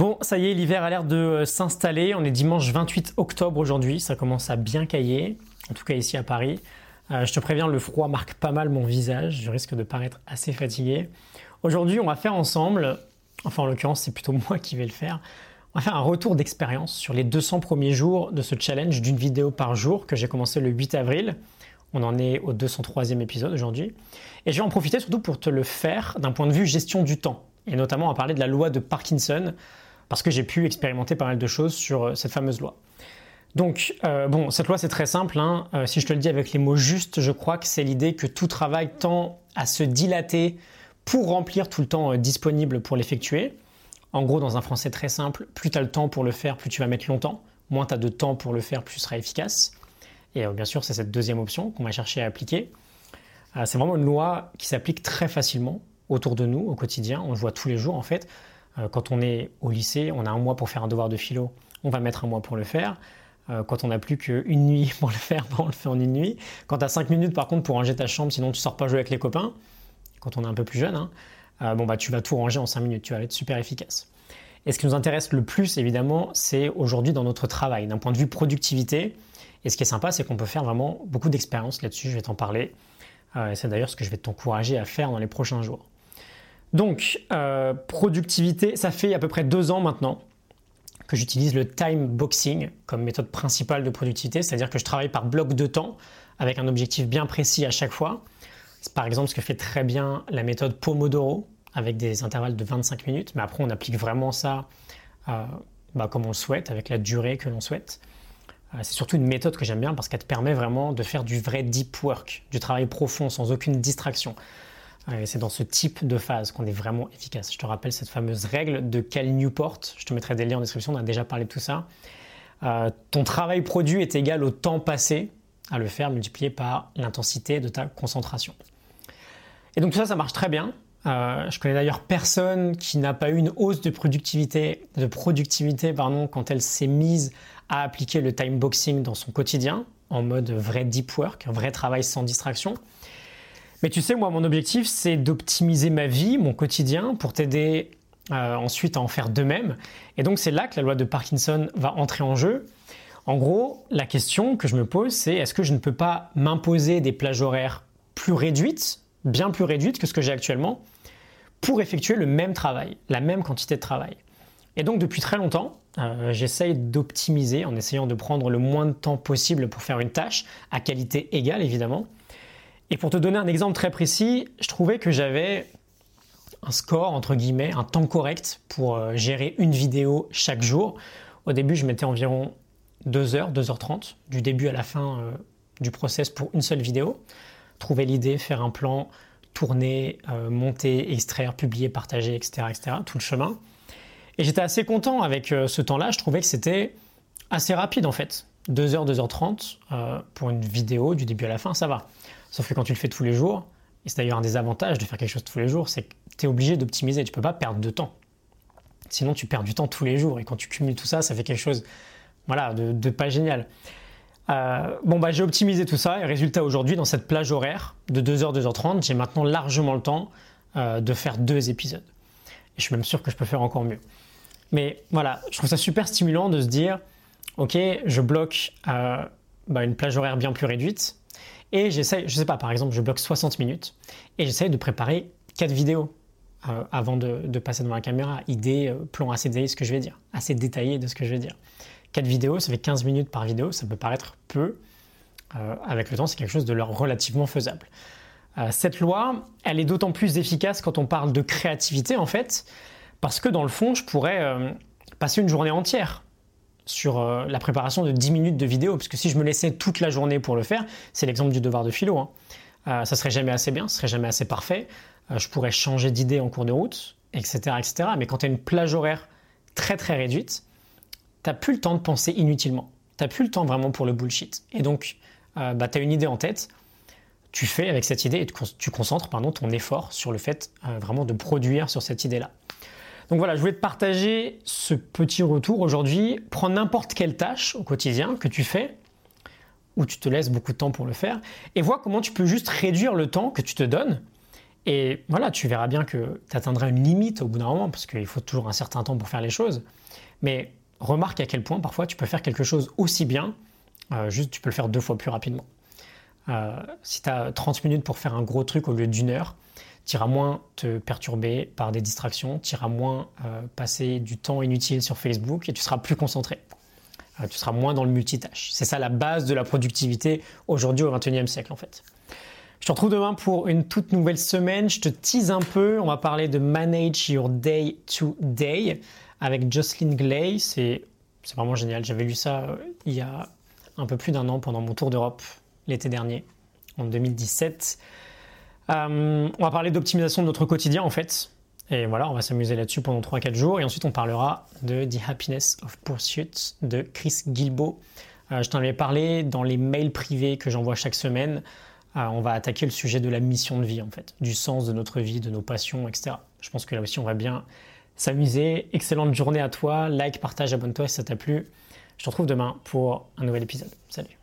Bon, ça y est, l'hiver a l'air de euh, s'installer. On est dimanche 28 octobre aujourd'hui. Ça commence à bien cailler, en tout cas ici à Paris. Euh, je te préviens, le froid marque pas mal mon visage. Je risque de paraître assez fatigué. Aujourd'hui, on va faire ensemble, enfin en l'occurrence, c'est plutôt moi qui vais le faire. On va faire un retour d'expérience sur les 200 premiers jours de ce challenge d'une vidéo par jour que j'ai commencé le 8 avril. On en est au 203e épisode aujourd'hui. Et je vais en profiter surtout pour te le faire d'un point de vue gestion du temps. Et notamment à parler de la loi de Parkinson parce que j'ai pu expérimenter pas mal de choses sur euh, cette fameuse loi. Donc, euh, bon, cette loi, c'est très simple. Hein. Euh, si je te le dis avec les mots justes, je crois que c'est l'idée que tout travail tend à se dilater pour remplir tout le temps disponible pour l'effectuer. En gros, dans un français très simple, plus tu as le temps pour le faire, plus tu vas mettre longtemps. Moins tu as de temps pour le faire, plus tu seras efficace. Et bien sûr, c'est cette deuxième option qu'on va chercher à appliquer. c'est vraiment une loi qui s'applique très facilement autour de nous au quotidien. On le voit tous les jours en fait. Euh, quand on est au lycée, on a un mois pour faire un devoir de philo, on va mettre un mois pour le faire. Euh, quand on n'a plus qu'une nuit pour le faire, on le fait en une nuit. Quand tu as 5 minutes par contre pour ranger ta chambre, sinon tu sors pas jouer avec les copains, quand on est un peu plus jeune, hein, euh, bon, bah, tu vas tout ranger en 5 minutes, tu vas être super efficace. Et ce qui nous intéresse le plus, évidemment, c'est aujourd'hui dans notre travail, d'un point de vue productivité. Et ce qui est sympa, c'est qu'on peut faire vraiment beaucoup d'expériences là-dessus, je vais t'en parler. c'est d'ailleurs ce que je vais t'encourager à faire dans les prochains jours. Donc, euh, productivité, ça fait à peu près deux ans maintenant que j'utilise le time boxing comme méthode principale de productivité, c'est-à-dire que je travaille par bloc de temps avec un objectif bien précis à chaque fois. C'est par exemple ce que fait très bien la méthode Pomodoro avec des intervalles de 25 minutes, mais après on applique vraiment ça euh, bah, comme on le souhaite, avec la durée que l'on souhaite. Euh, c'est surtout une méthode que j'aime bien parce qu'elle te permet vraiment de faire du vrai deep work, du travail profond sans aucune distraction c'est dans ce type de phase qu'on est vraiment efficace. Je te rappelle cette fameuse règle de Cal Newport. Je te mettrai des liens en description, on a déjà parlé de tout ça. Euh, ton travail produit est égal au temps passé à le faire multiplié par l'intensité de ta concentration. Et donc tout ça, ça marche très bien. Euh, je connais d'ailleurs personne qui n'a pas eu une hausse de productivité, de productivité pardon, quand elle s'est mise à appliquer le time boxing dans son quotidien, en mode vrai deep work, vrai travail sans distraction. Mais tu sais, moi, mon objectif, c'est d'optimiser ma vie, mon quotidien, pour t'aider euh, ensuite à en faire de même. Et donc, c'est là que la loi de Parkinson va entrer en jeu. En gros, la question que je me pose, c'est est-ce que je ne peux pas m'imposer des plages horaires plus réduites, bien plus réduites que ce que j'ai actuellement, pour effectuer le même travail, la même quantité de travail? Et donc, depuis très longtemps, euh, j'essaye d'optimiser en essayant de prendre le moins de temps possible pour faire une tâche, à qualité égale évidemment. Et pour te donner un exemple très précis, je trouvais que j'avais un score, entre guillemets, un temps correct pour euh, gérer une vidéo chaque jour. Au début, je mettais environ 2 heures, 2h30, du début à la fin euh, du process pour une seule vidéo. Trouver l'idée, faire un plan, tourner, euh, monter, extraire, publier, partager, etc., etc., tout le chemin. Et j'étais assez content avec ce temps-là. Je trouvais que c'était assez rapide en fait. 2h, 2h30 pour une vidéo du début à la fin, ça va. Sauf que quand tu le fais tous les jours, et c'est d'ailleurs un des avantages de faire quelque chose tous les jours, c'est que tu es obligé d'optimiser, tu peux pas perdre de temps. Sinon, tu perds du temps tous les jours, et quand tu cumules tout ça, ça fait quelque chose voilà, de, pas génial. Euh, bon, bah, j'ai optimisé tout ça, et résultat, aujourd'hui, dans cette plage horaire de 2h, 2h30, j'ai maintenant largement le temps euh, de faire deux épisodes. Et je suis même sûr que je peux faire encore mieux. Mais voilà, je trouve ça super stimulant de se dire, ok, je bloque euh, bah, une plage horaire bien plus réduite, et j'essaie, je sais pas, par exemple, je bloque 60 minutes et j'essaie de préparer 4 vidéos euh, avant de, passer devant la caméra. Idée, euh, plan assez détaillé, ce que je vais dire, assez détaillé de ce que je vais dire. 4 vidéos, ça fait 15 minutes par vidéo, ça peut paraître peu. Euh, avec le temps, c'est quelque chose de relativement faisable. cette loi, elle est d'autant plus efficace quand on parle de créativité, en fait, parce que dans le fond, je pourrais passer une journée entière sur euh, la préparation de 10 minutes de vidéo, parce que si je me laissais toute la journée pour le faire, c'est l'exemple du devoir de philo, hein, euh, ça serait jamais assez bien, ce serait jamais assez parfait, euh, je pourrais changer d'idée en cours de route, etc. etc. Mais quand tu as une plage horaire très très réduite, tu n'as plus le temps de penser inutilement, tu n'as plus le temps vraiment pour le bullshit. Et donc, bah, tu as une idée en tête, tu fais avec cette idée et tu concentres pardon, ton effort sur le fait vraiment de produire sur cette idée-là. Donc voilà, je voulais te partager ce petit retour aujourd'hui. Prends n'importe quelle tâche au quotidien que tu fais, où tu te laisses beaucoup de temps pour le faire, et vois comment tu peux juste réduire le temps que tu te donnes Et voilà, tu verras bien que tu atteindras une limite au bout d'un moment, parce qu'il faut toujours un certain temps pour faire les choses. Mais remarque à quel point parfois tu peux faire quelque chose aussi bien, euh, juste tu peux le faire deux fois plus rapidement. Euh, si tu as 30 minutes pour faire un gros truc au lieu d'une heure, tu iras moins te perturber par des distractions, tu iras moins euh, passer du temps inutile sur Facebook et tu seras plus concentré. tu seras moins dans le multitâche. C'est ça la base de la productivité aujourd'hui au XXIe siècle en fait. Je te retrouve demain pour une toute nouvelle semaine. Je te tease un peu. On va parler de Manage Your Day to Day avec Jocelyn Glay. C'est vraiment génial. J'avais lu ça euh, il y a un peu plus d'un an pendant mon tour d'Europe l'été dernier, en 2017. Euh, on va parler d'optimisation de notre quotidien en fait. Et voilà, on va s'amuser là-dessus pendant 3-4 jours. Et ensuite, on parlera de The Happiness of Pursuit de Chris Gilbo. Euh, je t'en avais parlé dans les mails privés que j'envoie chaque semaine. Euh, on va attaquer le sujet de la mission de vie en fait, du sens de notre vie, de nos passions, etc. Je pense que là aussi, on va bien s'amuser. Excellente journée à toi. Like, partage, abonne-toi si ça t'a plu. Je te retrouve demain pour un nouvel épisode. Salut